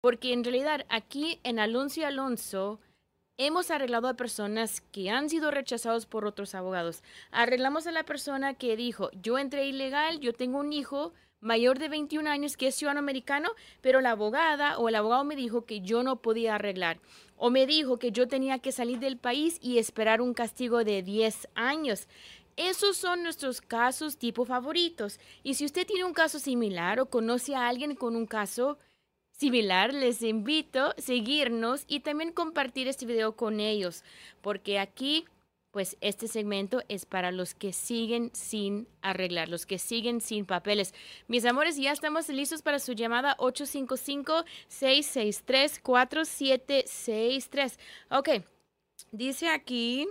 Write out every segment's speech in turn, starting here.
Porque en realidad aquí en Alonso y Alonso hemos arreglado a personas que han sido rechazados por otros abogados. Arreglamos a la persona que dijo, yo entré ilegal, yo tengo un hijo mayor de 21 años que es ciudadano americano, pero la abogada o el abogado me dijo que yo no podía arreglar. O me dijo que yo tenía que salir del país y esperar un castigo de 10 años. Esos son nuestros casos tipo favoritos. Y si usted tiene un caso similar o conoce a alguien con un caso similar, les invito a seguirnos y también compartir este video con ellos, porque aquí, pues este segmento es para los que siguen sin arreglar, los que siguen sin papeles. Mis amores, ya estamos listos para su llamada 855-663-4763. Ok, dice aquí...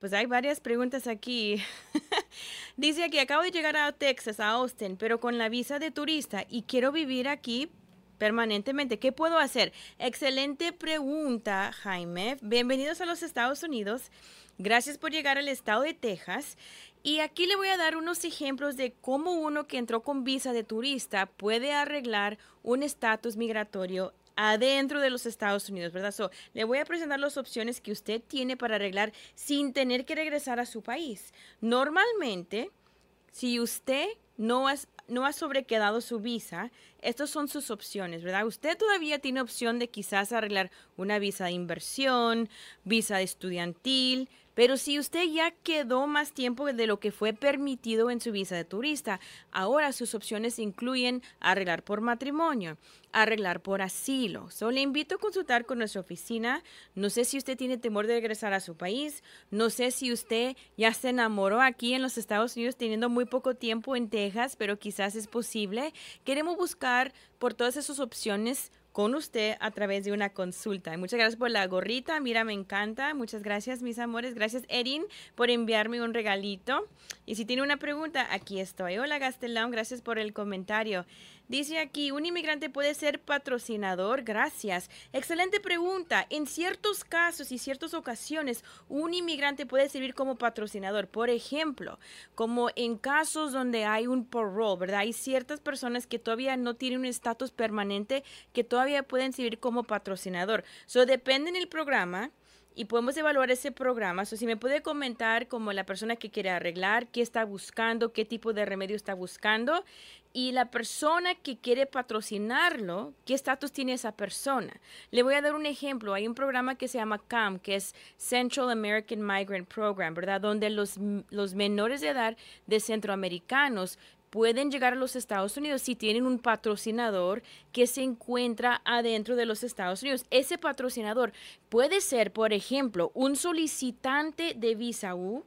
Pues hay varias preguntas aquí. Dice aquí, acabo de llegar a Texas, a Austin, pero con la visa de turista y quiero vivir aquí permanentemente. ¿Qué puedo hacer? Excelente pregunta, Jaime. Bienvenidos a los Estados Unidos. Gracias por llegar al estado de Texas. Y aquí le voy a dar unos ejemplos de cómo uno que entró con visa de turista puede arreglar un estatus migratorio adentro de los Estados Unidos, ¿verdad? So, le voy a presentar las opciones que usted tiene para arreglar sin tener que regresar a su país. Normalmente, si usted no, es, no ha sobrequedado su visa, estas son sus opciones, ¿verdad? Usted todavía tiene opción de quizás arreglar una visa de inversión, visa estudiantil, pero si usted ya quedó más tiempo de lo que fue permitido en su visa de turista, ahora sus opciones incluyen arreglar por matrimonio, arreglar por asilo. Solo le invito a consultar con nuestra oficina. No sé si usted tiene temor de regresar a su país. No sé si usted ya se enamoró aquí en los Estados Unidos teniendo muy poco tiempo en Texas, pero quizás es posible. Queremos buscar por todas esas opciones con usted a través de una consulta. Muchas gracias por la gorrita, mira, me encanta. Muchas gracias, mis amores. Gracias, Erin, por enviarme un regalito. Y si tiene una pregunta, aquí estoy. Hola, Gastelón, gracias por el comentario. Dice aquí, ¿un inmigrante puede ser patrocinador? Gracias. Excelente pregunta. En ciertos casos y ciertas ocasiones, un inmigrante puede servir como patrocinador. Por ejemplo, como en casos donde hay un parole, ¿verdad? Hay ciertas personas que todavía no tienen un estatus permanente que todavía pueden servir como patrocinador. So, depende del programa y podemos evaluar ese programa. So, si me puede comentar como la persona que quiere arreglar, qué está buscando, qué tipo de remedio está buscando y la persona que quiere patrocinarlo, ¿qué estatus tiene esa persona? Le voy a dar un ejemplo. Hay un programa que se llama CAM, que es Central American Migrant Program, ¿verdad? Donde los, los menores de edad de centroamericanos pueden llegar a los Estados Unidos si tienen un patrocinador que se encuentra adentro de los Estados Unidos. Ese patrocinador puede ser, por ejemplo, un solicitante de visa U,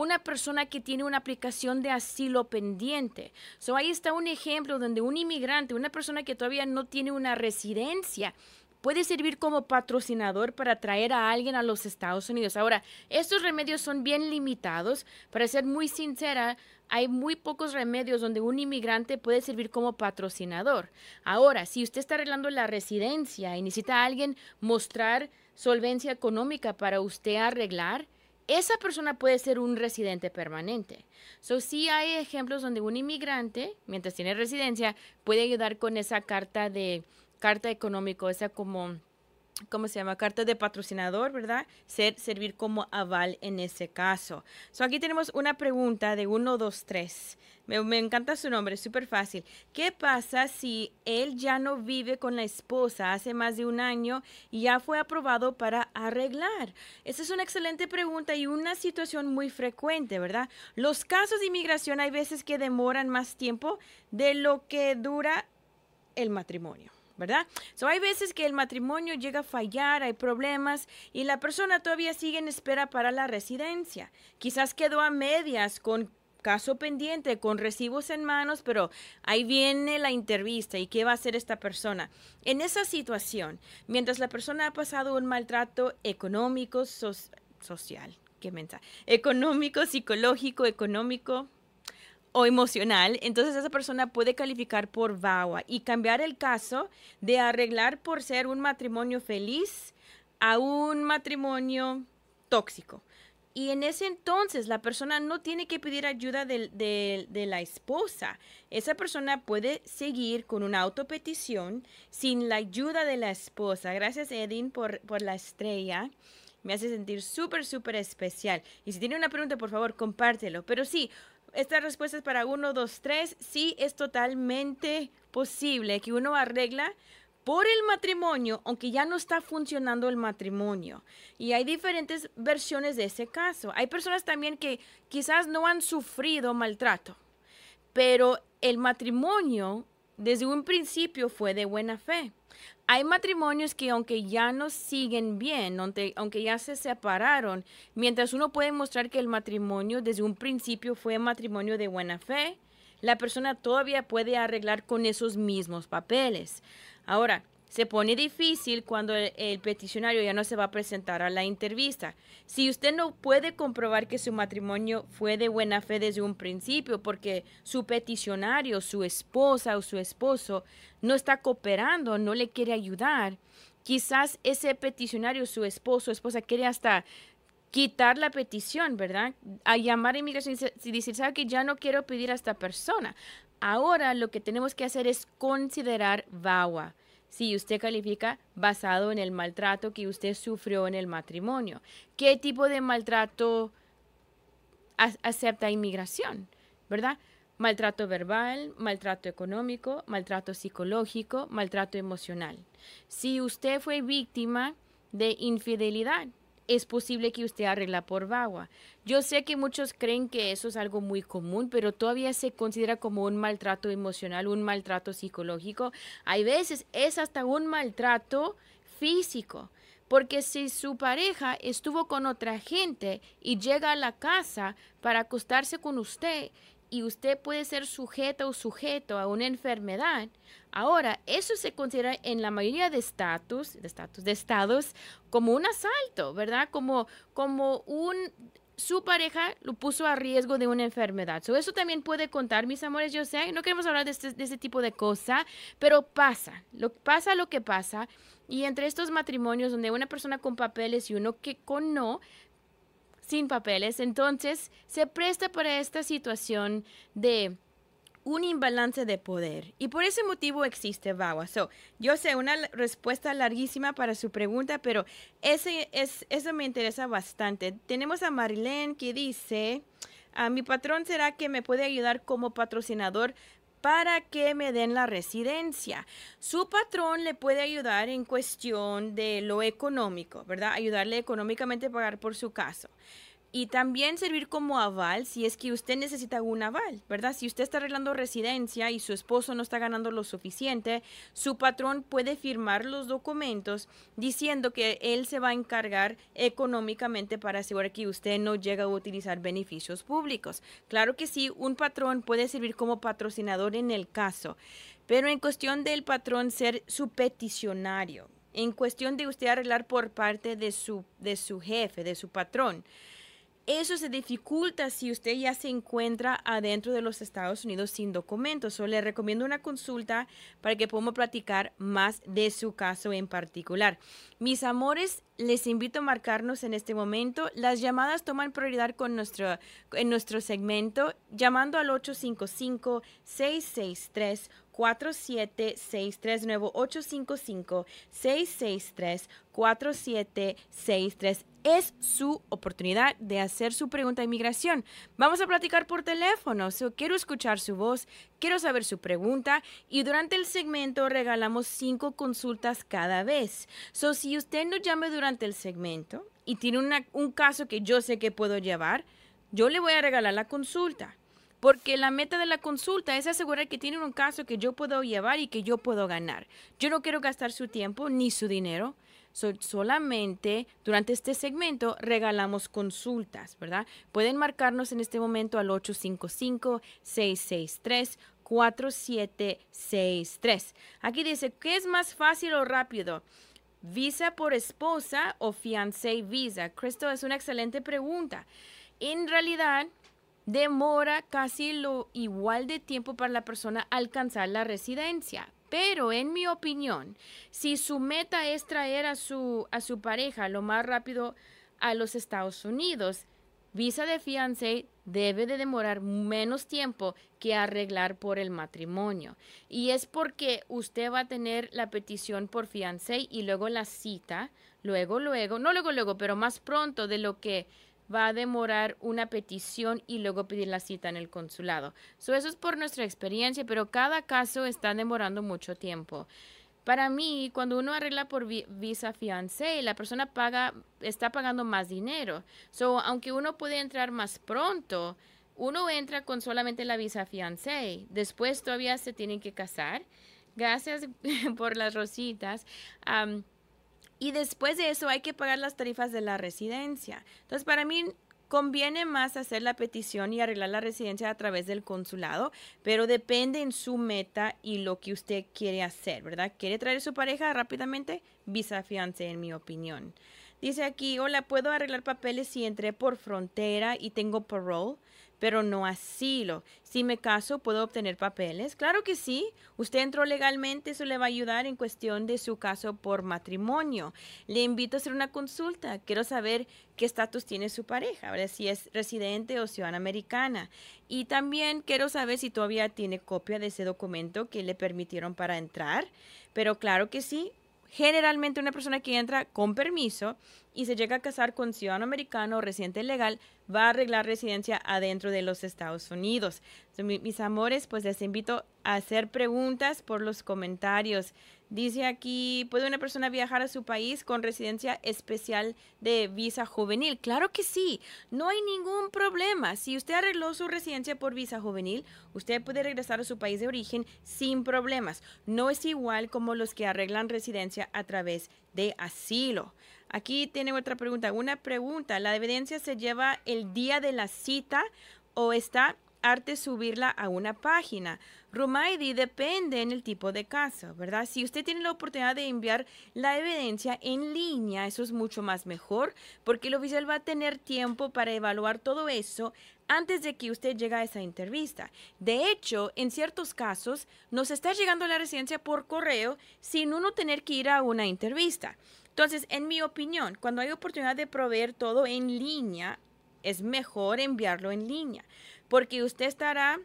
una persona que tiene una aplicación de asilo pendiente. So, ahí está un ejemplo donde un inmigrante, una persona que todavía no tiene una residencia, puede servir como patrocinador para traer a alguien a los Estados Unidos. Ahora, estos remedios son bien limitados. Para ser muy sincera, hay muy pocos remedios donde un inmigrante puede servir como patrocinador. Ahora, si usted está arreglando la residencia y necesita a alguien mostrar solvencia económica para usted arreglar, esa persona puede ser un residente permanente. So, sí hay ejemplos donde un inmigrante, mientras tiene residencia, puede ayudar con esa carta de carta económico, esa como ¿cómo se llama? Carta de patrocinador, ¿verdad? Ser, servir como aval en ese caso. So, aquí tenemos una pregunta de 1, 2, 3. Me, me encanta su nombre, es súper fácil. ¿Qué pasa si él ya no vive con la esposa hace más de un año y ya fue aprobado para arreglar? Esa es una excelente pregunta y una situación muy frecuente, ¿verdad? Los casos de inmigración hay veces que demoran más tiempo de lo que dura el matrimonio. ¿Verdad? So, hay veces que el matrimonio llega a fallar, hay problemas y la persona todavía sigue en espera para la residencia. Quizás quedó a medias con caso pendiente, con recibos en manos, pero ahí viene la entrevista y qué va a hacer esta persona. En esa situación, mientras la persona ha pasado un maltrato económico, social, ¿qué mensaje? Económico, psicológico, económico, o emocional, entonces esa persona puede calificar por VAWA y cambiar el caso de arreglar por ser un matrimonio feliz a un matrimonio tóxico. Y en ese entonces la persona no tiene que pedir ayuda de, la esposa. Esa persona puede seguir con una autopetición sin la ayuda de la esposa. Gracias Edin por, por la estrella. Me hace sentir súper, súper especial. Y si tiene una pregunta, por favor, compártelo. Pero sí, esta respuesta es para uno, dos, tres. Sí, es totalmente posible que uno arregla por el matrimonio, aunque ya no está funcionando el matrimonio. Y hay diferentes versiones de ese caso. Hay personas también que quizás no han sufrido maltrato, pero el matrimonio desde un principio fue de buena fe. Hay matrimonios que aunque ya no siguen bien, aunque, ya se separaron, mientras uno puede mostrar que el matrimonio desde un principio fue matrimonio de buena fe, la persona todavía puede arreglar con esos mismos papeles. Ahora, se pone difícil cuando el, peticionario ya no se va a presentar a la entrevista. Si usted no puede comprobar que su matrimonio fue de buena fe desde un principio porque su peticionario, su esposa o su esposo no está cooperando, no le quiere ayudar, quizás ese peticionario, su esposo o esposa quiere hasta quitar la petición, ¿verdad? A llamar a inmigración y decir, ¿sabe que ya no quiero pedir a esta persona? Ahora lo que tenemos que hacer es considerar VAWA si usted califica basado en el maltrato que usted sufrió en el matrimonio. ¿Qué tipo de maltrato acepta inmigración? ¿Verdad? Maltrato verbal, maltrato económico, maltrato psicológico, maltrato emocional. Si usted fue víctima de infidelidad, es posible que usted arregla por VAWA. Yo sé que muchos creen que eso es algo muy común, pero todavía se considera como un maltrato emocional, un maltrato psicológico. Hay veces es hasta un maltrato físico. Porque si su pareja estuvo con otra gente y llega a la casa para acostarse con usted y usted puede ser sujeto o sujeto a una enfermedad, ahora eso se considera en la mayoría de estatus, de estatus, de estados como un asalto, ¿verdad? Como como un su pareja lo puso a riesgo de una enfermedad. eso también puede contar, mis amores, yo sé, no queremos hablar de este, de ese tipo de cosa, pero pasa, lo, pasa lo que pasa. Y entre estos matrimonios donde una persona con papeles y uno que con no, sin papeles. Entonces, se presta para esta situación de un imbalance de poder. Y por ese motivo existe VAWA. So, yo sé una respuesta larguísima para su pregunta, pero ese es, eso me interesa bastante. Tenemos a Marilyn que dice, a ah, mi patrón será que me puede ayudar como patrocinador para que me den la residencia. Su patrón le puede ayudar en cuestión de lo económico, ¿verdad? Ayudarle económicamente a pagar por su caso y también servir como aval si es que usted necesita un aval, ¿verdad? Si usted está arreglando residencia y su esposo no está ganando lo suficiente, su patrón puede firmar los documentos diciendo que él se va a encargar económicamente para asegurar que usted no llega a utilizar beneficios públicos. Claro que sí, un patrón puede servir como patrocinador en el caso, pero en cuestión del patrón ser su peticionario, en cuestión de usted arreglar por parte de su, de su jefe, de su patrón, eso se dificulta si usted ya se encuentra adentro de los Estados Unidos sin documentos. O le recomiendo una consulta para que podamos platicar más de su caso en particular. Mis amores, les invito a marcarnos en este momento. Las llamadas toman prioridad con nuestro, en nuestro segmento llamando al 855 663 4763 nuevo 855-663-4763. Es su oportunidad de hacer su pregunta de inmigración. Vamos a platicar por teléfono. quiero escuchar su voz, quiero saber su pregunta y durante el segmento regalamos cinco consultas cada vez. So, si usted nos llame durante el segmento y tiene un caso que yo sé que puedo llevar, yo le voy a regalar la consulta. Porque la meta de la consulta es asegurar que tienen un caso que yo puedo llevar y que yo puedo ganar. Yo no quiero gastar su tiempo ni su dinero. solamente durante este segmento regalamos consultas, ¿verdad? Pueden marcarnos en este momento al 855-663-4763. Aquí dice, ¿qué es más fácil o rápido? ¿Visa por esposa o fiancé visa? Cristo, es una excelente pregunta. En realidad, demora casi lo igual de tiempo para la persona alcanzar la residencia. Pero en mi opinión, si su meta es traer a su, a su pareja lo más rápido a los Estados Unidos, visa de fiancé debe de demorar menos tiempo que arreglar por el matrimonio. Y es porque usted va a tener la petición por fiancé y luego la cita, luego, luego, no luego, luego, pero más pronto de lo que va a demorar una petición y luego pedir la cita en el consulado. eso es por nuestra experiencia, pero cada caso está demorando mucho tiempo. Para mí, cuando uno arregla por visa fiancé, la persona paga, está pagando más dinero. So, aunque uno puede entrar más pronto, uno entra con solamente la visa fiancé. Después todavía se tienen que casar. Gracias por las rositas. Y después de eso hay que pagar las tarifas de la residencia. Entonces, para mí conviene más hacer la petición y arreglar la residencia a través del consulado, pero depende en su meta y lo que usted quiere hacer, ¿verdad? ¿Quiere traer a su pareja rápidamente? Visa fiance, en mi opinión. Dice aquí, hola, ¿puedo arreglar papeles si entré por frontera y tengo parole? Pero no asilo. Si me caso, ¿puedo obtener papeles? Claro que sí. Usted entró legalmente, eso le va a ayudar en cuestión de su caso por matrimonio. Le invito a hacer una consulta. Quiero saber qué estatus tiene su pareja, si es residente o ciudadana americana. Y también quiero saber si todavía tiene copia de ese documento que le permitieron para entrar. Pero claro que sí, generalmente una persona que entra con permiso y se llega a casar con ciudadano americano o residente legal va a arreglar residencia adentro de los Estados Unidos. mis amores, pues les invito a hacer preguntas por los comentarios. Dice aquí, ¿puede una persona viajar a su país con residencia especial de visa juvenil? Claro que sí, no hay ningún problema. Si usted arregló su residencia por visa juvenil, usted puede regresar a su país de origen sin problemas. No es igual como los que arreglan residencia a través de asilo. Aquí tiene otra pregunta. Una pregunta, ¿la evidencia se lleva el día de la cita o está arte subirla a una página. Rumaidi depende en el tipo de caso, ¿verdad? Si usted tiene la oportunidad de enviar la evidencia en línea, eso es mucho más mejor, porque el oficial va a tener tiempo para evaluar todo eso antes de que usted llegue a esa entrevista. De hecho, en ciertos casos, nos está llegando la residencia por correo sin uno tener que ir a una entrevista. Entonces, en mi opinión, cuando hay oportunidad de proveer todo en línea, es mejor enviarlo en línea porque usted estará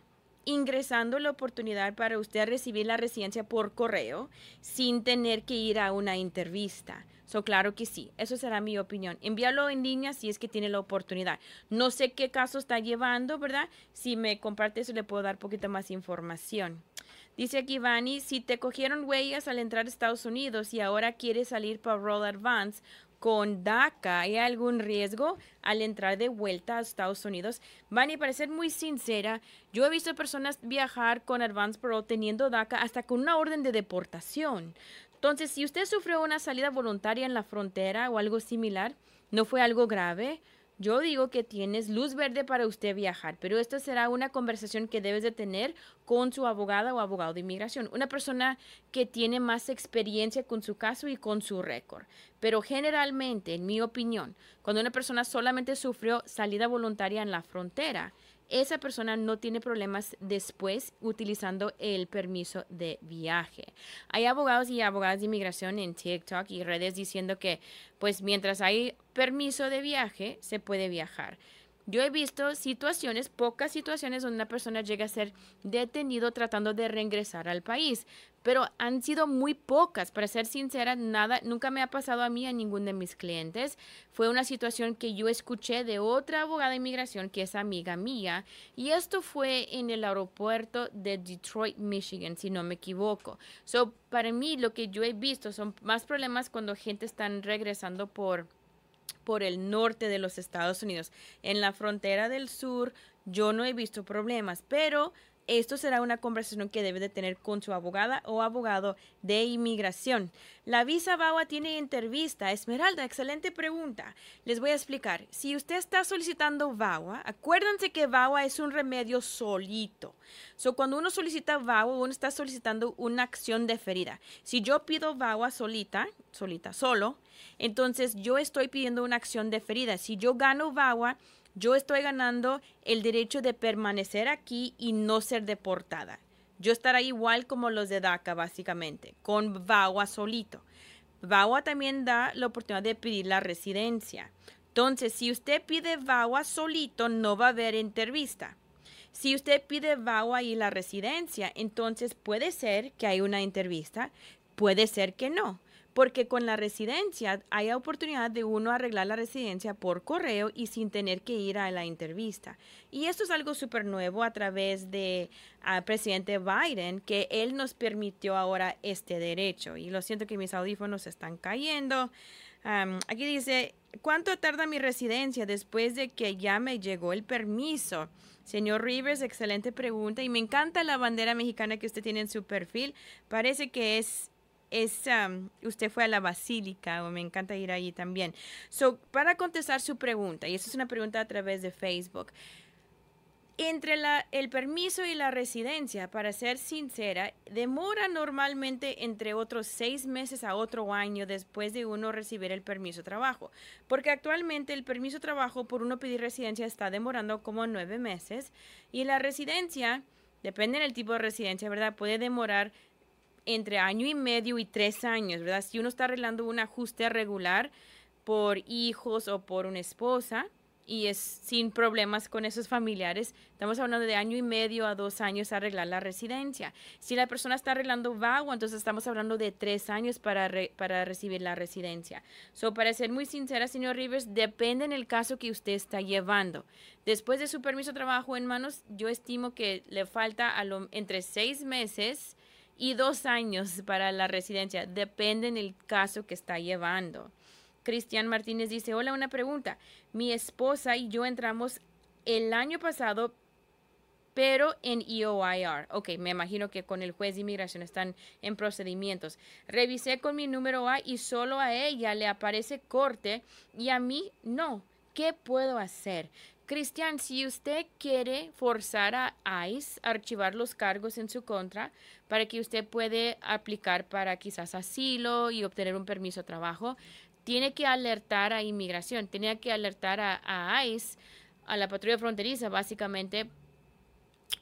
ingresando la oportunidad para usted recibir la residencia por correo sin tener que ir a una entrevista. So, claro que sí, eso será mi opinión. Envíalo en línea si es que tiene la oportunidad. No sé qué caso está llevando, ¿verdad? Si me comparte eso, le puedo dar poquito más información. Dice aquí Vani, si te cogieron huellas al entrar a Estados Unidos y ahora quieres salir para Roll Advance, con DACA, ¿hay algún riesgo al entrar de vuelta a Estados Unidos? Vani, para ser muy sincera, yo he visto personas viajar con Advance Parole teniendo DACA hasta con una orden de deportación. Entonces, si usted sufrió una salida voluntaria en la frontera o algo similar, no fue algo grave, yo digo que tienes luz verde para usted viajar, pero esta será una conversación que debes de tener con su abogada o abogado de inmigración, una persona que tiene más experiencia con su caso y con su récord. Pero generalmente, en mi opinión, cuando una persona solamente sufrió salida voluntaria en la frontera, esa persona no tiene problemas después utilizando el permiso de viaje. Hay abogados y abogadas de inmigración en TikTok y redes diciendo que pues mientras hay permiso de viaje se puede viajar. Yo he visto situaciones, pocas situaciones donde una persona llega a ser detenido tratando de reingresar al país, pero han sido muy pocas. Para ser sincera, nada, nunca me ha pasado a mí, a ningún de mis clientes. Fue una situación que yo escuché de otra abogada de inmigración que es amiga mía, y esto fue en el aeropuerto de Detroit, Michigan, si no me equivoco. So, para mí, lo que yo he visto son más problemas cuando gente está regresando por por el norte de los Estados Unidos. En la frontera del sur yo no he visto problemas, pero esto será una conversación que debe de tener con su abogada o abogado de inmigración. La visa VAWA tiene entrevista. Esmeralda, excelente pregunta. Les voy a explicar. Si usted está solicitando VAWA, acuérdense que VAWA es un remedio solito. So, cuando uno solicita VAWA, uno está solicitando una acción deferida. Si yo pido VAWA solita, solita, solo, entonces yo estoy pidiendo una acción deferida. Si yo gano VAWA, yo estoy ganando el derecho de permanecer aquí y no ser deportada. Yo estaré igual como los de DACA, básicamente, con VAWA solito. VAWA también da la oportunidad de pedir la residencia. Entonces, si usted pide VAWA solito, no va a haber entrevista. Si usted pide VAWA y la residencia, entonces puede ser que hay una entrevista, puede ser que no porque con la residencia hay oportunidad de uno arreglar la residencia por correo y sin tener que ir a la entrevista. Y esto es algo súper nuevo a través de al presidente Biden, que él nos permitió ahora este derecho. Y lo siento que mis audífonos están cayendo. aquí dice, ¿cuánto tarda mi residencia después de que ya me llegó el permiso? Señor Rivers, excelente pregunta. Y me encanta la bandera mexicana que usted tiene en su perfil. Parece que es es, usted fue a la basílica o me encanta ir ahí también. So, para contestar su pregunta, y esa es una pregunta a través de Facebook, entre la, el permiso y la residencia, para ser sincera, demora normalmente entre otros seis meses a otro año después de uno recibir el permiso de trabajo. Porque actualmente el permiso de trabajo por uno pedir residencia está demorando como nueve meses y la residencia, depende del tipo de residencia, ¿verdad? Puede demorar entre año y medio y tres años, ¿verdad? Si uno está arreglando un ajuste regular por hijos o por una esposa y es sin problemas con esos familiares, estamos hablando de año y medio a dos años arreglar la residencia. Si la persona está arreglando vago, entonces estamos hablando de tres años para, para recibir la residencia. So, para ser muy sincera, señor Rivers, depende en el caso que usted está llevando. Después de su permiso de trabajo en manos, yo estimo que le falta a lo, entre seis meses y dos años para la residencia. Depende del caso que está llevando. Cristian Martínez dice, hola, una pregunta. Mi esposa y yo entramos el año pasado, pero en EOIR. Ok, me imagino que con el juez de inmigración están en procedimientos. Revisé con mi número A y solo a ella le aparece corte y a mí no. ¿Qué puedo hacer? Cristian, si usted quiere forzar a ICE a archivar los cargos en su contra para que usted puede aplicar para quizás asilo y obtener un permiso de trabajo, tiene que alertar a inmigración, tiene que alertar a, ICE, a la patrulla fronteriza, básicamente,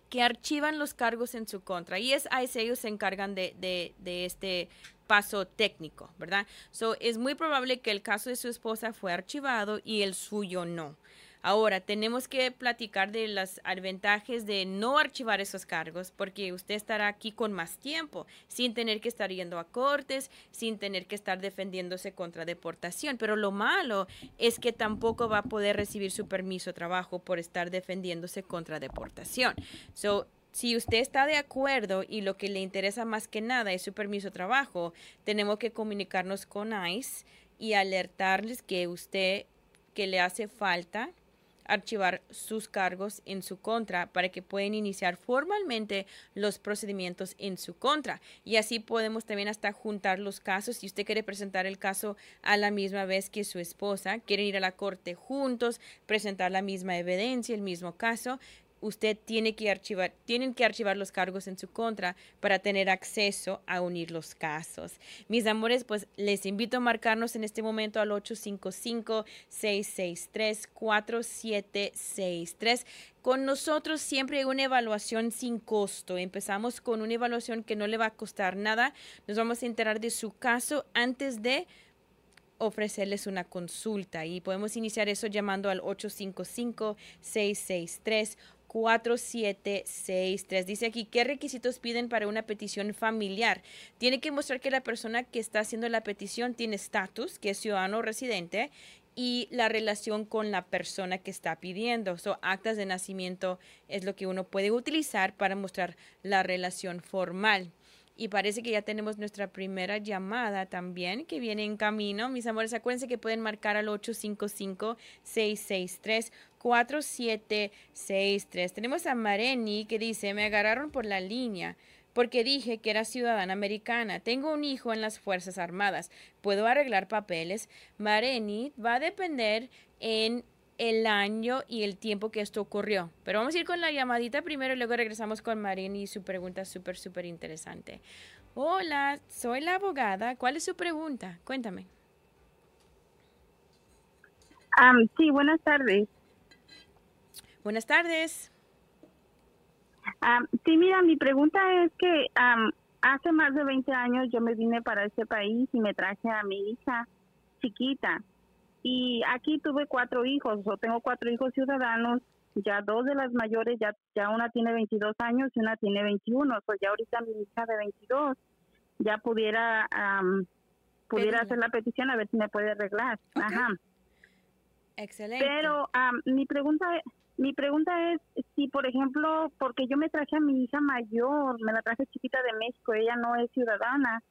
que archivan los cargos en su contra. Y es ICE, ellos se encargan de, de este paso técnico, ¿verdad? So, es muy probable que el caso de su esposa fue archivado y el suyo no. Ahora, tenemos que platicar de las ventajas de no archivar esos cargos porque usted estará aquí con más tiempo, sin tener que estar yendo a cortes, sin tener que estar defendiéndose contra deportación. Pero lo malo es que tampoco va a poder recibir su permiso de trabajo por estar defendiéndose contra deportación. So, si usted está de acuerdo y lo que le interesa más que nada es su permiso de trabajo, tenemos que comunicarnos con ICE y alertarles que usted que le hace falta archivar sus cargos en su contra para que puedan iniciar formalmente los procedimientos en su contra. Y así podemos también hasta juntar los casos. Si usted quiere presentar el caso a la misma vez que su esposa, quieren ir a la corte juntos, presentar la misma evidencia, el mismo caso, usted tiene que archivar, tienen que archivar los cargos en su contra para tener acceso a unir los casos. Mis amores, pues les invito a marcarnos en este momento al 855-663-4763. Con nosotros siempre hay una evaluación sin costo. Empezamos con una evaluación que no le va a costar nada. Nos vamos a enterar de su caso antes de ofrecerles una consulta y podemos iniciar eso llamando al 855-663. 4763. Dice aquí, ¿qué requisitos piden para una petición familiar? Tiene que mostrar que la persona que está haciendo la petición tiene estatus, que es ciudadano residente, y la relación con la persona que está pidiendo. So, actas de nacimiento es lo que uno puede utilizar para mostrar la relación formal. Y parece que ya tenemos nuestra primera llamada también que viene en camino. Mis amores, acuérdense que pueden marcar al 855-663-4763. Tenemos a Mareni que dice, me agarraron por la línea porque dije que era ciudadana americana. Tengo un hijo en las Fuerzas Armadas. ¿Puedo arreglar papeles? Mareni va a depender en el año y el tiempo que esto ocurrió. Pero vamos a ir con la llamadita primero y luego regresamos con Mareni y su pregunta súper, súper interesante. Hola, soy la abogada. ¿Cuál es su pregunta? Cuéntame. sí, buenas tardes. Buenas tardes. sí, mira, mi pregunta es que hace más de 20 años yo me vine para este país y me traje a mi hija chiquita. Y aquí tuve cuatro hijos, o tengo cuatro hijos ciudadanos, ya dos de las mayores, ya, ya una tiene 22 años y una tiene 21, o ya ahorita mi hija de 22 ya pudiera pudiera hacer la petición a ver si me puede arreglar. Ajá. Excelente. Pero mi pregunta mi pregunta es si, por ejemplo, porque yo me traje a mi hija mayor, me la traje chiquita de México, ella no es ciudadana,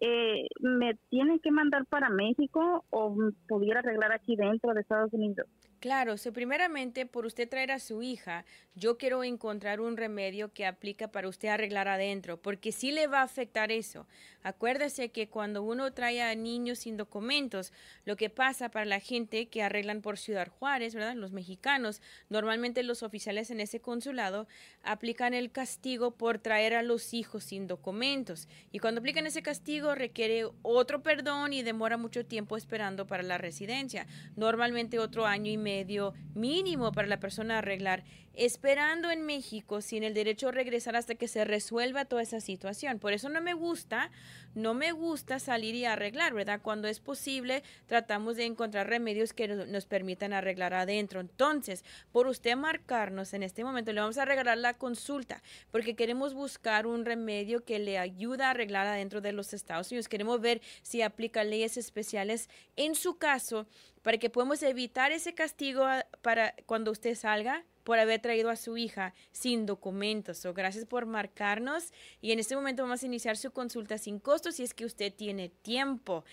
eh, ¿me tienen que mandar para México o pudiera arreglar aquí dentro de Estados Unidos? Claro, so primeramente por usted traer a su hija, yo quiero encontrar un remedio que aplica para usted arreglar adentro, porque sí le va a afectar eso. Acuérdese que cuando uno trae a niños sin documentos, lo que pasa para la gente que arreglan por Ciudad Juárez, ¿verdad? Los mexicanos, normalmente los oficiales en ese consulado aplican el castigo por traer a los hijos sin documentos. Y cuando aplican ese castigo requiere otro perdón y demora mucho tiempo esperando para la residencia. Normalmente otro año y medio medio mínimo para la persona arreglar, esperando en México sin el derecho a regresar hasta que se resuelva toda esa situación. Por eso no me gusta, no me gusta salir y arreglar, ¿verdad? Cuando es posible, tratamos de encontrar remedios que nos, permitan arreglar adentro. Entonces, por usted marcarnos en este momento, le vamos a regalar la consulta, porque queremos buscar un remedio que le ayude a arreglar adentro de los Estados Unidos. Queremos ver si aplica leyes especiales en su caso para que podamos evitar ese castigo para cuando usted salga por haber traído a su hija sin documentos. o gracias por marcarnos y en este momento vamos a iniciar su consulta sin costo si es que usted tiene tiempo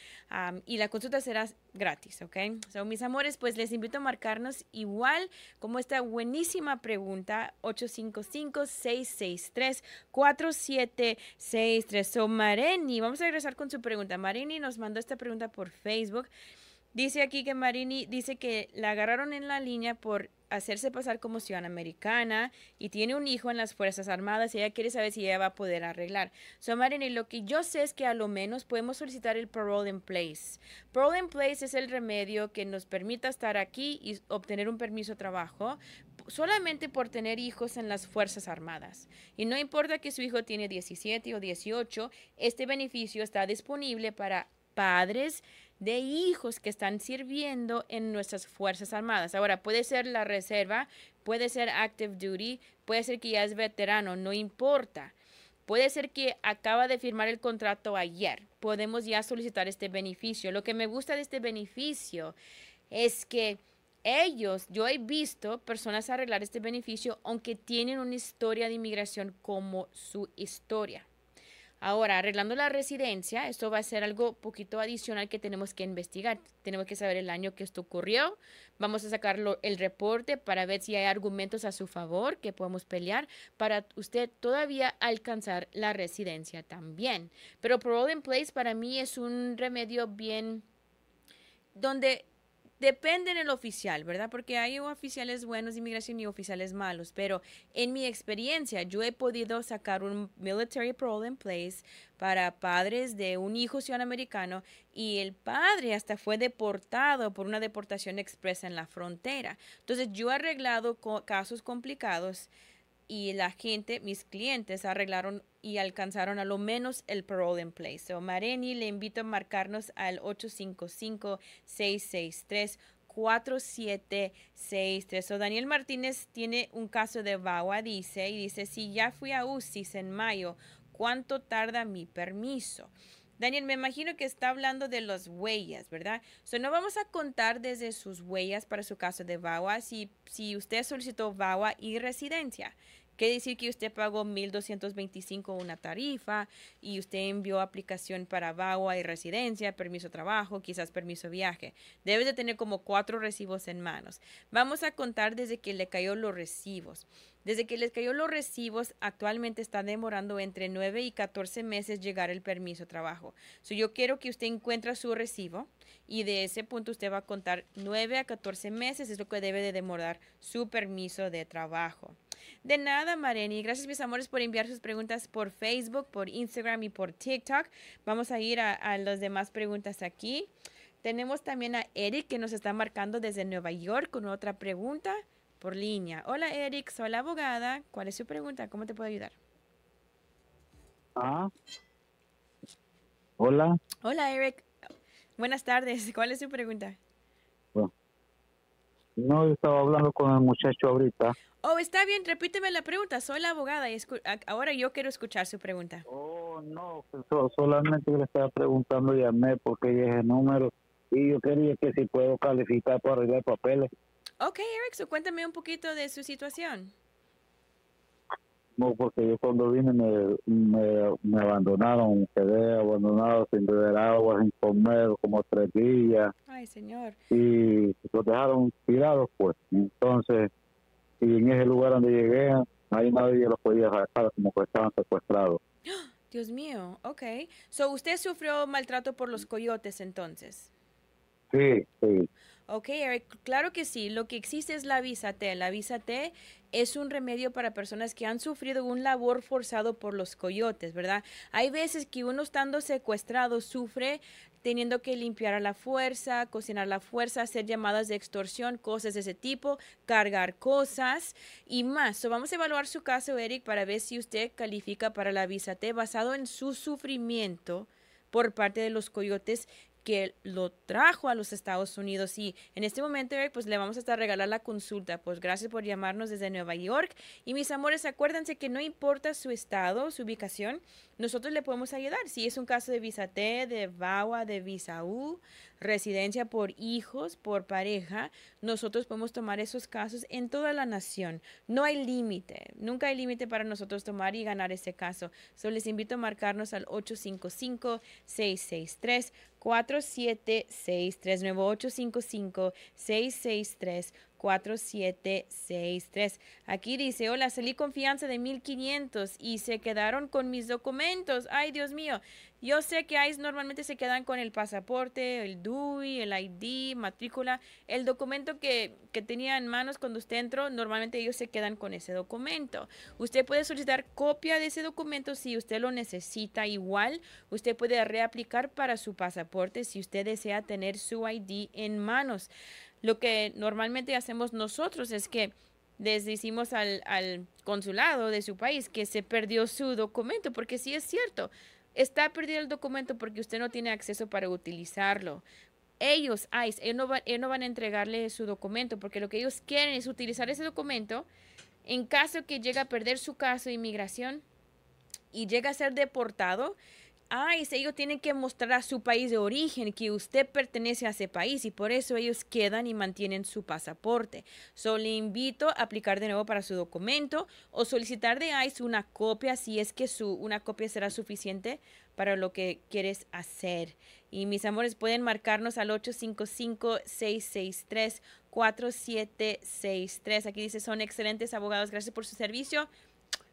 y la consulta será gratis, ¿ok? So, mis amores, pues les invito a marcarnos igual como esta buenísima pregunta 855-663-4763. So, Mareni, vamos a regresar con su pregunta. Mareni nos mandó esta pregunta por Facebook. Dice aquí que Marini dice que la agarraron en la línea por hacerse pasar como ciudadana americana y tiene un hijo en las Fuerzas Armadas y ella quiere saber si ella va a poder arreglar. So, Marini, lo que yo sé es que a lo menos podemos solicitar el parole in place. Parole in place es el remedio que nos permita estar aquí y obtener un permiso de trabajo solamente por tener hijos en las Fuerzas Armadas. Y no importa que su hijo tiene 17 o 18, este beneficio está disponible para padres de hijos que están sirviendo en nuestras Fuerzas Armadas. Ahora, puede ser la reserva, puede ser active duty, puede ser que ya es veterano, no importa. Puede ser que acaba de firmar el contrato ayer. Podemos ya solicitar este beneficio. Lo que me gusta de este beneficio es que ellos, yo he visto personas arreglar este beneficio aunque tienen una historia de inmigración como su historia. Ahora, arreglando la residencia, esto va a ser algo poquito adicional que tenemos que investigar. Tenemos que saber el año que esto ocurrió. Vamos a sacar el reporte para ver si hay argumentos a su favor que podemos pelear para usted todavía alcanzar la residencia también. Pero Parole in Place para mí es un remedio bien donde Depende del oficial, ¿verdad? Porque hay oficiales buenos de inmigración y oficiales malos, pero en mi experiencia yo he podido sacar un military parole in place para padres de un hijo ciudadano americano y el padre hasta fue deportado por una deportación expresa en la frontera. Entonces yo he arreglado casos complicados y la gente, mis clientes, arreglaron y alcanzaron a lo menos el parole in place. So, Mareni, le invito a marcarnos al 855-663. 4763. So, Daniel Martínez tiene un caso de VAWA, dice, y dice, si ya fui a UCIS en mayo, ¿cuánto tarda mi permiso? Daniel, me imagino que está hablando de las huellas, ¿verdad? So, no vamos a contar desde sus huellas para su caso de VAWA si, si usted solicitó VAWA y residencia. Quiere decir que usted pagó 1.225 una tarifa y usted envió aplicación para VAWA y residencia, permiso de trabajo, quizás permiso de viaje. Debe de tener como cuatro recibos en manos. Vamos a contar desde que le cayó los recibos. Desde que les cayó los recibos, actualmente está demorando entre 9 y 14 meses llegar el permiso de trabajo. So, yo quiero que usted encuentre su recibo y de ese punto usted va a contar 9 a 14 meses, es lo que debe de demorar su permiso de trabajo. De nada, Mareni. Gracias, mis amores, por enviar sus preguntas por Facebook, por Instagram y por TikTok. Vamos a ir a, a las demás preguntas aquí. Tenemos también a Eric que nos está marcando desde Nueva York con otra pregunta por línea. Hola, Eric. Soy la abogada. ¿Cuál es su pregunta? ¿Cómo te puedo ayudar? Ah. Hola. Hola, Eric. Buenas tardes. ¿Cuál es su pregunta? No, estaba hablando con el muchacho ahorita. Oh, está bien, repíteme la pregunta. Soy la abogada y ahora yo quiero escuchar su pregunta. Oh, no, pues, so- solamente le estaba preguntando, llamé porque dije el número y yo quería que si puedo calificar para arreglar papeles. Ok, Eric, so cuéntame un poquito de su situación. No, porque yo cuando vine me, me, me abandonaron, quedé abandonado sin beber agua, sin comer como tres días Ay, señor. y los dejaron tirados pues. Entonces, y en ese lugar donde llegué, ahí nadie los podía sacar como que estaban secuestrados. Dios mío, ok. So, usted sufrió maltrato por los coyotes entonces. Sí, sí. Ok, Eric, claro que sí. Lo que existe es la visa T. La visa T es un remedio para personas que han sufrido un labor forzado por los coyotes, ¿verdad? Hay veces que uno estando secuestrado sufre teniendo que limpiar a la fuerza, cocinar a la fuerza, hacer llamadas de extorsión, cosas de ese tipo, cargar cosas y más. So, vamos a evaluar su caso, Eric, para ver si usted califica para la visa T basado en su sufrimiento por parte de los coyotes que lo trajo a los Estados Unidos y en este momento pues le vamos a estar regalar la consulta. Pues gracias por llamarnos desde Nueva York y mis amores, acuérdense que no importa su estado, su ubicación, nosotros le podemos ayudar. Si es un caso de visa T, de VAWA, de visa U, residencia por hijos, por pareja, nosotros podemos tomar esos casos en toda la nación. No hay límite, nunca hay límite para nosotros tomar y ganar ese caso. Solo les invito a marcarnos al 855-663. 4763 nuevo 855 663 4763. Aquí dice, hola, salí confianza de 1500 y se quedaron con mis documentos. Ay, Dios mío. Yo sé que ICE normalmente se quedan con el pasaporte, el DUI, el ID, matrícula, el documento que, que tenía en manos cuando usted entró, normalmente ellos se quedan con ese documento. Usted puede solicitar copia de ese documento si usted lo necesita. Igual, usted puede reaplicar para su pasaporte si usted desea tener su ID en manos. Lo que normalmente hacemos nosotros es que les decimos al, consulado de su país que se perdió su documento, porque sí es cierto, está perdido el documento porque usted no tiene acceso para utilizarlo. Ellos, ICE, ellos no, va- ellos no van a entregarle su documento porque lo que ellos quieren es utilizar ese documento en caso que llegue a perder su caso de inmigración y llega a ser deportado. ICE, ellos tienen que mostrar a su país de origen que usted pertenece a ese país y por eso ellos quedan y mantienen su pasaporte. So, le invito a aplicar de nuevo para su documento o solicitar de ICE una copia si es que su, una copia será suficiente para lo que quieres hacer. Y mis amores, pueden marcarnos al 855-663-4763. Aquí dice, son excelentes abogados. Gracias por su servicio.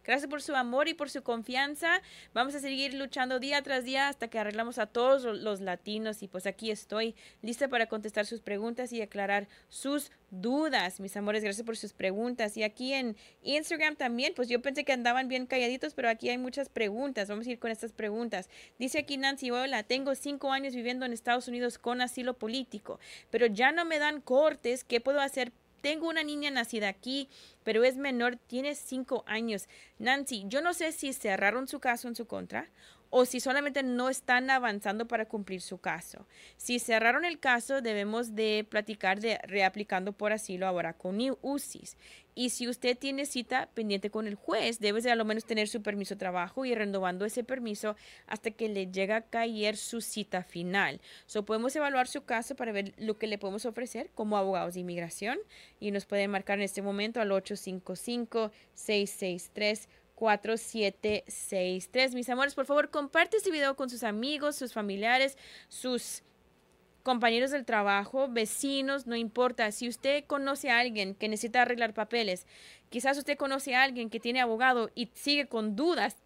Gracias por su amor y por su confianza. Vamos a seguir luchando día tras día hasta que arreglamos a todos lo- los latinos. Y pues aquí estoy lista para contestar sus preguntas y aclarar sus dudas. Mis amores, gracias por sus preguntas. Y aquí en Instagram también, pues yo pensé que andaban bien calladitos, pero aquí hay muchas preguntas. Vamos a ir con estas preguntas. Dice aquí Nancy, hola, tengo cinco años viviendo en Estados Unidos con asilo político, pero ya no me dan cortes. ¿Qué puedo hacer? tengo una niña nacida aquí, pero es menor, tiene cinco años. Nancy, yo no sé si cerraron su caso en su contra o si solamente no están avanzando para cumplir su caso. Si cerraron el caso, debemos de platicar de reaplicando por asilo ahora con UCIS. Y si usted tiene cita pendiente con el juez, debe de a lo menos tener su permiso de trabajo y renovando ese permiso hasta que le llegue a caer su cita final. So, podemos evaluar su caso para ver lo que le podemos ofrecer como abogados de inmigración y nos pueden marcar en este momento al 855 663 4763. Mis amores, por favor, comparte este video con sus amigos, sus familiares, sus compañeros del trabajo, vecinos, no importa. Si usted conoce a alguien que necesita arreglar papeles, quizás usted conoce a alguien que tiene abogado y sigue con dudas,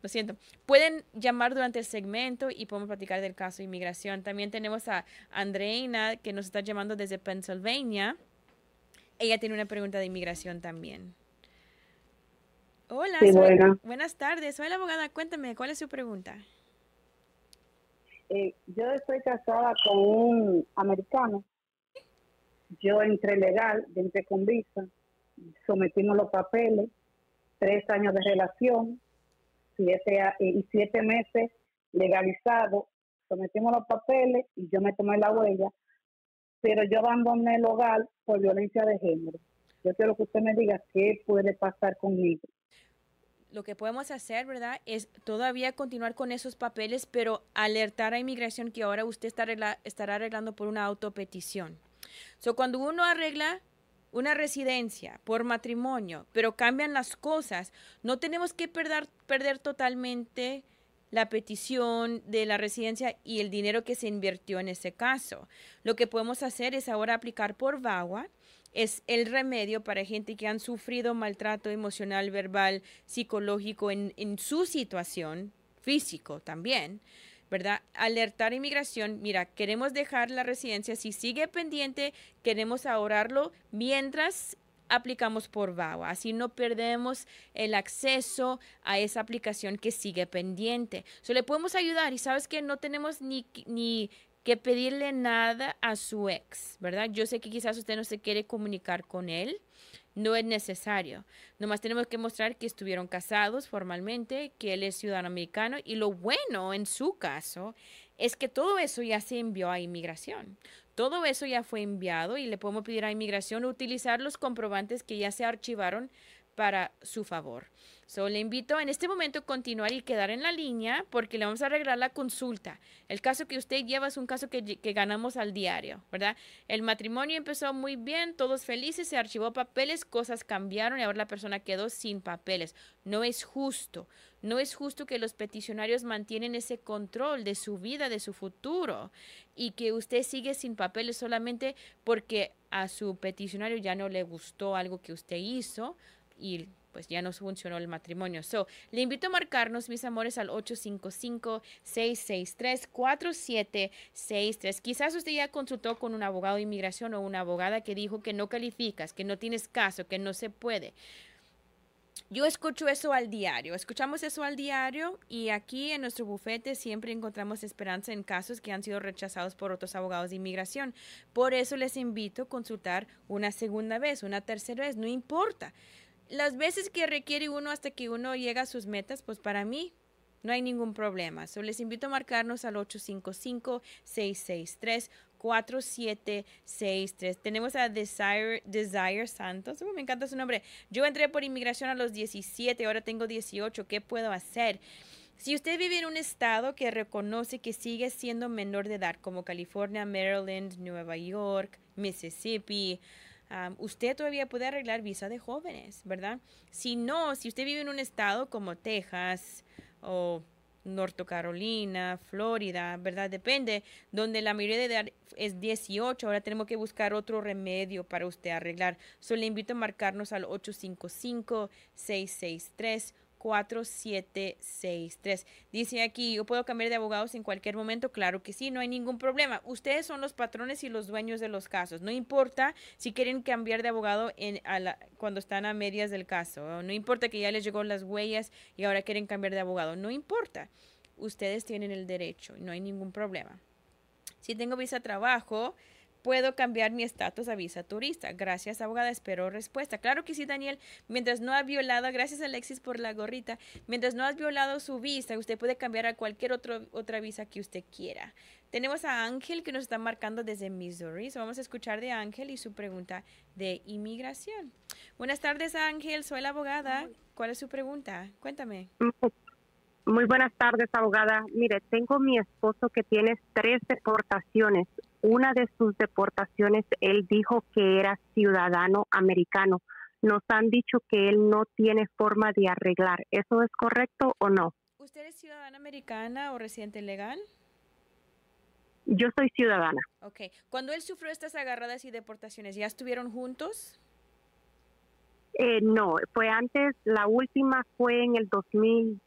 lo siento, pueden llamar durante el segmento y podemos platicar del caso de inmigración. También tenemos a Andreina que nos está llamando desde Pennsylvania. Ella tiene una pregunta de inmigración también. Hola, buenas tardes. Soy la abogada. Cuéntame, ¿cuál es su pregunta? Eh, yo estoy casada con un americano. Yo entré legal, entré con visa, sometimos los papeles, tres años de relación, siete y siete meses legalizado, sometimos los papeles y yo me tomé la huella, pero yo abandoné el hogar por violencia de género. Yo quiero que usted me diga qué puede pasar conmigo lo que podemos hacer, ¿verdad? Es todavía continuar con esos papeles, pero alertar a inmigración que ahora usted está estará arreglando por una autopetición. So, cuando uno arregla una residencia por matrimonio, pero cambian las cosas, no tenemos que perder, perder totalmente la petición de la residencia y el dinero que se invirtió en ese caso. Lo que podemos hacer es ahora aplicar por VAWA es el remedio para gente que han sufrido maltrato emocional, verbal, psicológico en, su situación, físico también. ¿verdad? Alertar inmigración, mira, queremos dejar la residencia, si sigue pendiente, queremos ahorrarlo mientras aplicamos por VAWA. Así no perdemos el acceso a esa aplicación que sigue pendiente. So, le podemos ayudar y sabes que no tenemos ni, ni que pedirle nada a su ex, ¿verdad? Yo sé que quizás usted no se quiere comunicar con él, no es necesario. Nomás tenemos que mostrar que estuvieron casados formalmente, que él es ciudadano americano y lo bueno en su caso es que todo eso ya se envió a inmigración. Todo eso ya fue enviado y le podemos pedir a inmigración utilizar los comprobantes que ya se archivaron para su favor. So, le invito en este momento a continuar y quedar en la línea porque le vamos a arreglar la consulta. El caso que usted lleva es un caso que, que, ganamos al diario, ¿verdad? El matrimonio empezó muy bien, todos felices, se archivó papeles, cosas cambiaron y ahora la persona quedó sin papeles. No es justo. No es justo que los peticionarios mantienen ese control de su vida, de su futuro y que usted sigue sin papeles solamente porque a su peticionario ya no le gustó algo que usted hizo y pues ya no funcionó el matrimonio. So, le invito a marcarnos, mis amores, al 855-663-4763. Quizás usted ya consultó con un abogado de inmigración o una abogada que dijo que no calificas, que no tienes caso, que no se puede. Yo escucho eso al diario, escuchamos eso al diario y aquí en nuestro bufete siempre encontramos esperanza en casos que han sido rechazados por otros abogados de inmigración. Por eso les invito a consultar una segunda vez, una tercera vez, no importa las veces que requiere uno hasta que uno llega a sus metas, pues para mí no hay ningún problema. So, les invito a marcarnos al 855-663-4763. Tenemos a Desire, Desire Santos. me encanta su nombre. Yo entré por inmigración a los 17, ahora tengo 18. ¿Qué puedo hacer? Si usted vive en un estado que reconoce que sigue siendo menor de edad, como California, Maryland, Nueva York, Mississippi, usted todavía puede arreglar visa de jóvenes, ¿verdad? Si no, si usted vive en un estado como Texas o Norte Carolina, Florida, ¿verdad? Depende, donde la mayoría de edad es 18, ahora tenemos que buscar otro remedio para usted arreglar. Solo le invito a marcarnos al 855 663 4763. Dice aquí, ¿yo puedo cambiar de abogados en cualquier momento? Claro que sí, no hay ningún problema. Ustedes son los patrones y los dueños de los casos. No importa si quieren cambiar de abogado en, cuando están a medias del caso. No importa que ya les llegó las huellas y ahora quieren cambiar de abogado. No importa. Ustedes tienen el derecho. No hay ningún problema. Si tengo visa de trabajo, puedo cambiar mi estatus a visa turista. Gracias, abogada. Espero respuesta. Claro que sí, Daniel. Mientras no ha violado, gracias Alexis por la gorrita, mientras no has violado su visa, usted puede cambiar a cualquier otro, otra visa que usted quiera. Tenemos a Ángel que nos está marcando desde Missouri. vamos a escuchar de Ángel y su pregunta de inmigración. Buenas tardes, Ángel. Soy la abogada. ¿Cuál es su pregunta? Cuéntame. Muy buenas tardes, abogada. Mire, tengo mi esposo que tiene tres deportaciones. Una de sus deportaciones, él dijo que era ciudadano americano. Nos han dicho que él no tiene forma de arreglar. ¿Eso es correcto o no? ¿Usted es ciudadana americana o residente legal? Yo soy ciudadana. Ok. Cuando él sufrió estas agarradas y deportaciones, ¿ya estuvieron juntos? Eh, no, fue antes, la última fue en el 2000,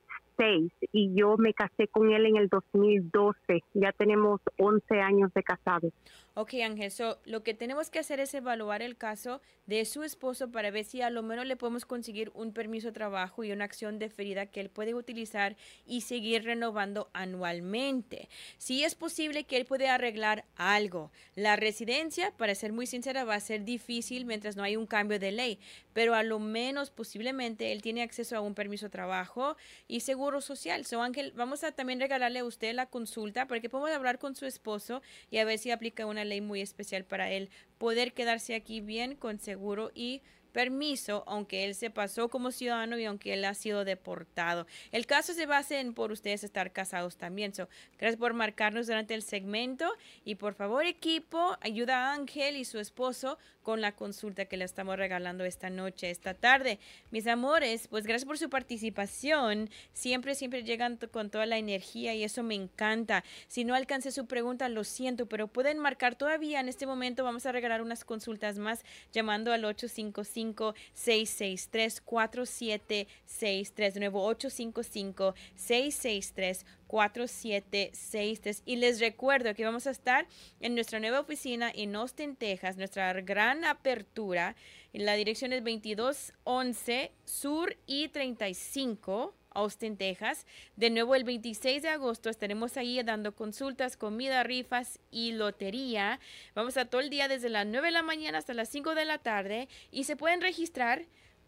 y yo me casé con él en el 2012. Ya tenemos 11 años de casados. Ok, Ángel, so, lo que tenemos que hacer es evaluar el caso de su esposo para ver si a lo menos le podemos conseguir un permiso de trabajo y una acción deferida que él puede utilizar y seguir renovando anualmente. Si es posible que él pueda arreglar algo. La residencia, para ser muy sincera, va a ser difícil mientras no hay un cambio de ley, pero a lo menos posiblemente él tiene acceso a un permiso de trabajo y seguro social. So, Ángel, vamos a también regalarle a usted la consulta para que podamos hablar con su esposo y a ver si aplica una ley muy especial para él poder quedarse aquí bien con seguro y permiso, aunque él se pasó como ciudadano y aunque él ha sido deportado. El caso se basa en por ustedes estar casados también. So, gracias por marcarnos durante el segmento y por favor equipo, ayuda a Ángel y su esposo con la consulta que le estamos regalando esta noche, esta tarde. Mis amores, pues gracias por su participación. Siempre, siempre llegan con toda la energía y eso me encanta. Si no alcancé su pregunta, lo siento, pero pueden marcar todavía en este momento. Vamos a regalar unas consultas más llamando al 855-663-4763. De nuevo, 855-663-4763. 4763. Y les recuerdo que vamos a estar en nuestra nueva oficina en Austin, Texas, nuestra gran apertura. La dirección es 2211 Sur y 35. Austin, Texas. De nuevo, el 26 de agosto estaremos ahí dando consultas, comida, rifas y lotería. Vamos a todo el día desde las 9 de la mañana hasta las 5 de la tarde y se pueden registrar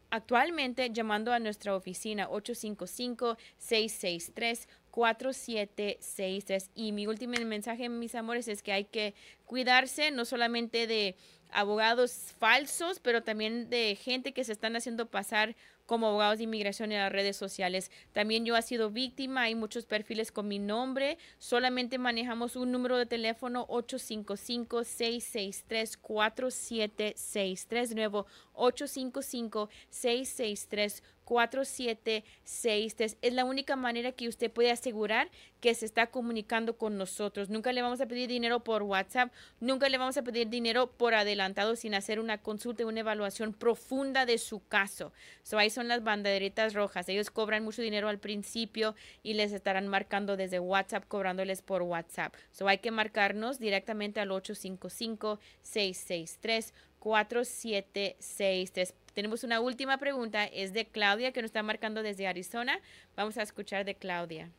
actualmente llamando a nuestra oficina 855 663 4763. Y mi último mensaje, mis amores, es que hay que cuidarse no solamente de abogados falsos, pero también de gente que se están haciendo pasar como abogados de inmigración en las redes sociales. También yo he sido víctima, hay muchos perfiles con mi nombre. Solamente manejamos un número de teléfono 855-663-4763. Nuevo 855-663-4763. 4763. Es la única manera que usted puede asegurar que se está comunicando con nosotros. Nunca le vamos a pedir dinero por WhatsApp, nunca le vamos a pedir dinero por adelantado sin hacer una consulta y una evaluación profunda de su caso. So, ahí son las banderitas rojas. Ellos cobran mucho dinero al principio y les estarán marcando desde WhatsApp, cobrándoles por WhatsApp. So, hay que marcarnos directamente al 855 663 4763. Tenemos una última pregunta, es de Claudia que nos está marcando desde Arizona. Vamos a escuchar de Claudia.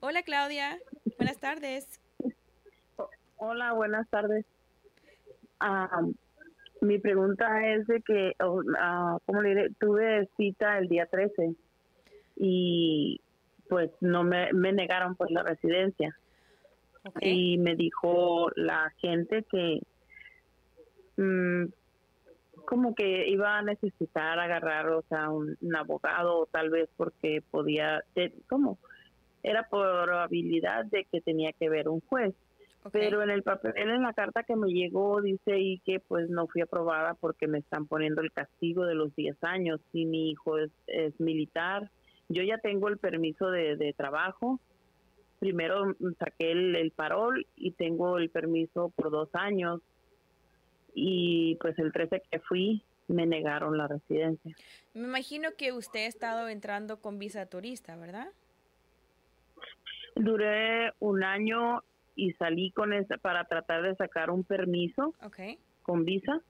Hola Claudia, buenas tardes. Hola, buenas tardes. Ah, mi pregunta es de que, ah, como le diré, tuve cita el día 13 y pues no me, me negaron pues la residencia. Y me dijo la gente que mm, como que iba a necesitar agarrar, o sea, un, abogado, tal vez porque podía, ¿cómo? Era probabilidad de que tenía que ver un juez. Pero en el papel, en la carta que me llegó, dice ahí que pues no fui aprobada porque me están poniendo el castigo de los 10 años. Si mi hijo es, es militar, yo ya tengo el permiso de, de trabajo. Primero saqué el, el parol y tengo el permiso por dos años y pues el 13 que fui me negaron la residencia. Me imagino que usted ha estado entrando con visa turista, ¿verdad? Duré un año y salí con esa para tratar de sacar un permiso con visa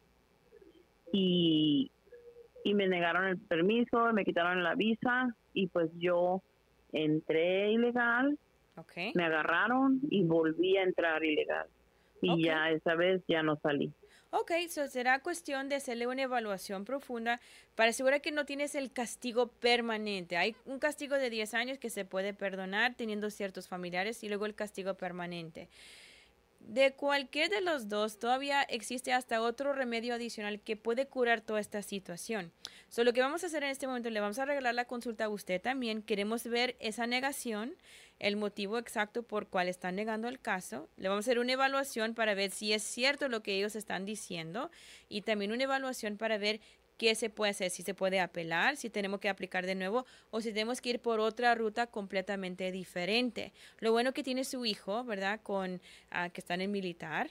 y, y me negaron el permiso, me quitaron la visa y pues yo entré ilegal, me agarraron y volví a entrar ilegal. y ya esa vez ya no salí. Ok, so será cuestión de hacerle una evaluación profunda para asegurar que no tienes el castigo permanente. Hay un castigo de 10 años que se puede perdonar teniendo ciertos familiares y luego el castigo permanente. De cualquier de los dos, todavía existe hasta otro remedio adicional que puede curar toda esta situación. So, lo que vamos a hacer en este momento, le vamos a regalar la consulta a usted también. Queremos ver esa negación, el motivo exacto por cual están negando el caso. Le vamos a hacer una evaluación para ver si es cierto lo que ellos están diciendo y también una evaluación para ver qué se puede hacer, si se puede apelar, si tenemos que aplicar de nuevo o si tenemos que ir por otra ruta completamente diferente. Lo bueno que tiene su hijo, ¿verdad? Con ah, que está en el militar.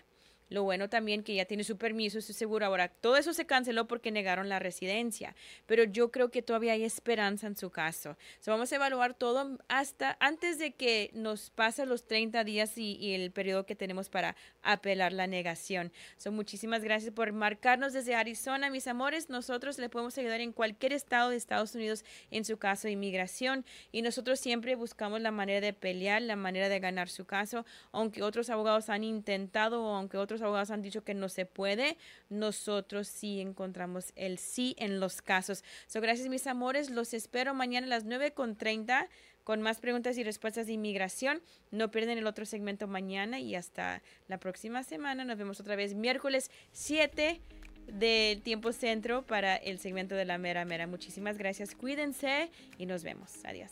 Lo bueno también que ya tiene su permiso, su seguro. Ahora, todo eso se canceló porque negaron la residencia, pero yo creo que todavía hay esperanza en su caso. So, vamos a evaluar todo hasta antes de que nos pasen los 30 días y, el periodo que tenemos para apelar la negación. So, muchísimas gracias por marcarnos desde Arizona, mis amores. Nosotros le podemos ayudar en cualquier estado de Estados Unidos en su caso de inmigración y nosotros siempre buscamos la manera de pelear, la manera de ganar su caso, aunque otros abogados han intentado o aunque abogados han dicho que no se puede, nosotros sí encontramos el sí en los casos. So, gracias, mis amores. Los espero mañana a las 9.30 con más preguntas y respuestas de inmigración. No pierden el otro segmento mañana y hasta la próxima semana. Nos vemos otra vez miércoles 7 del tiempo centro para el segmento de la mera mera. Muchísimas gracias. Cuídense y nos vemos. Adiós.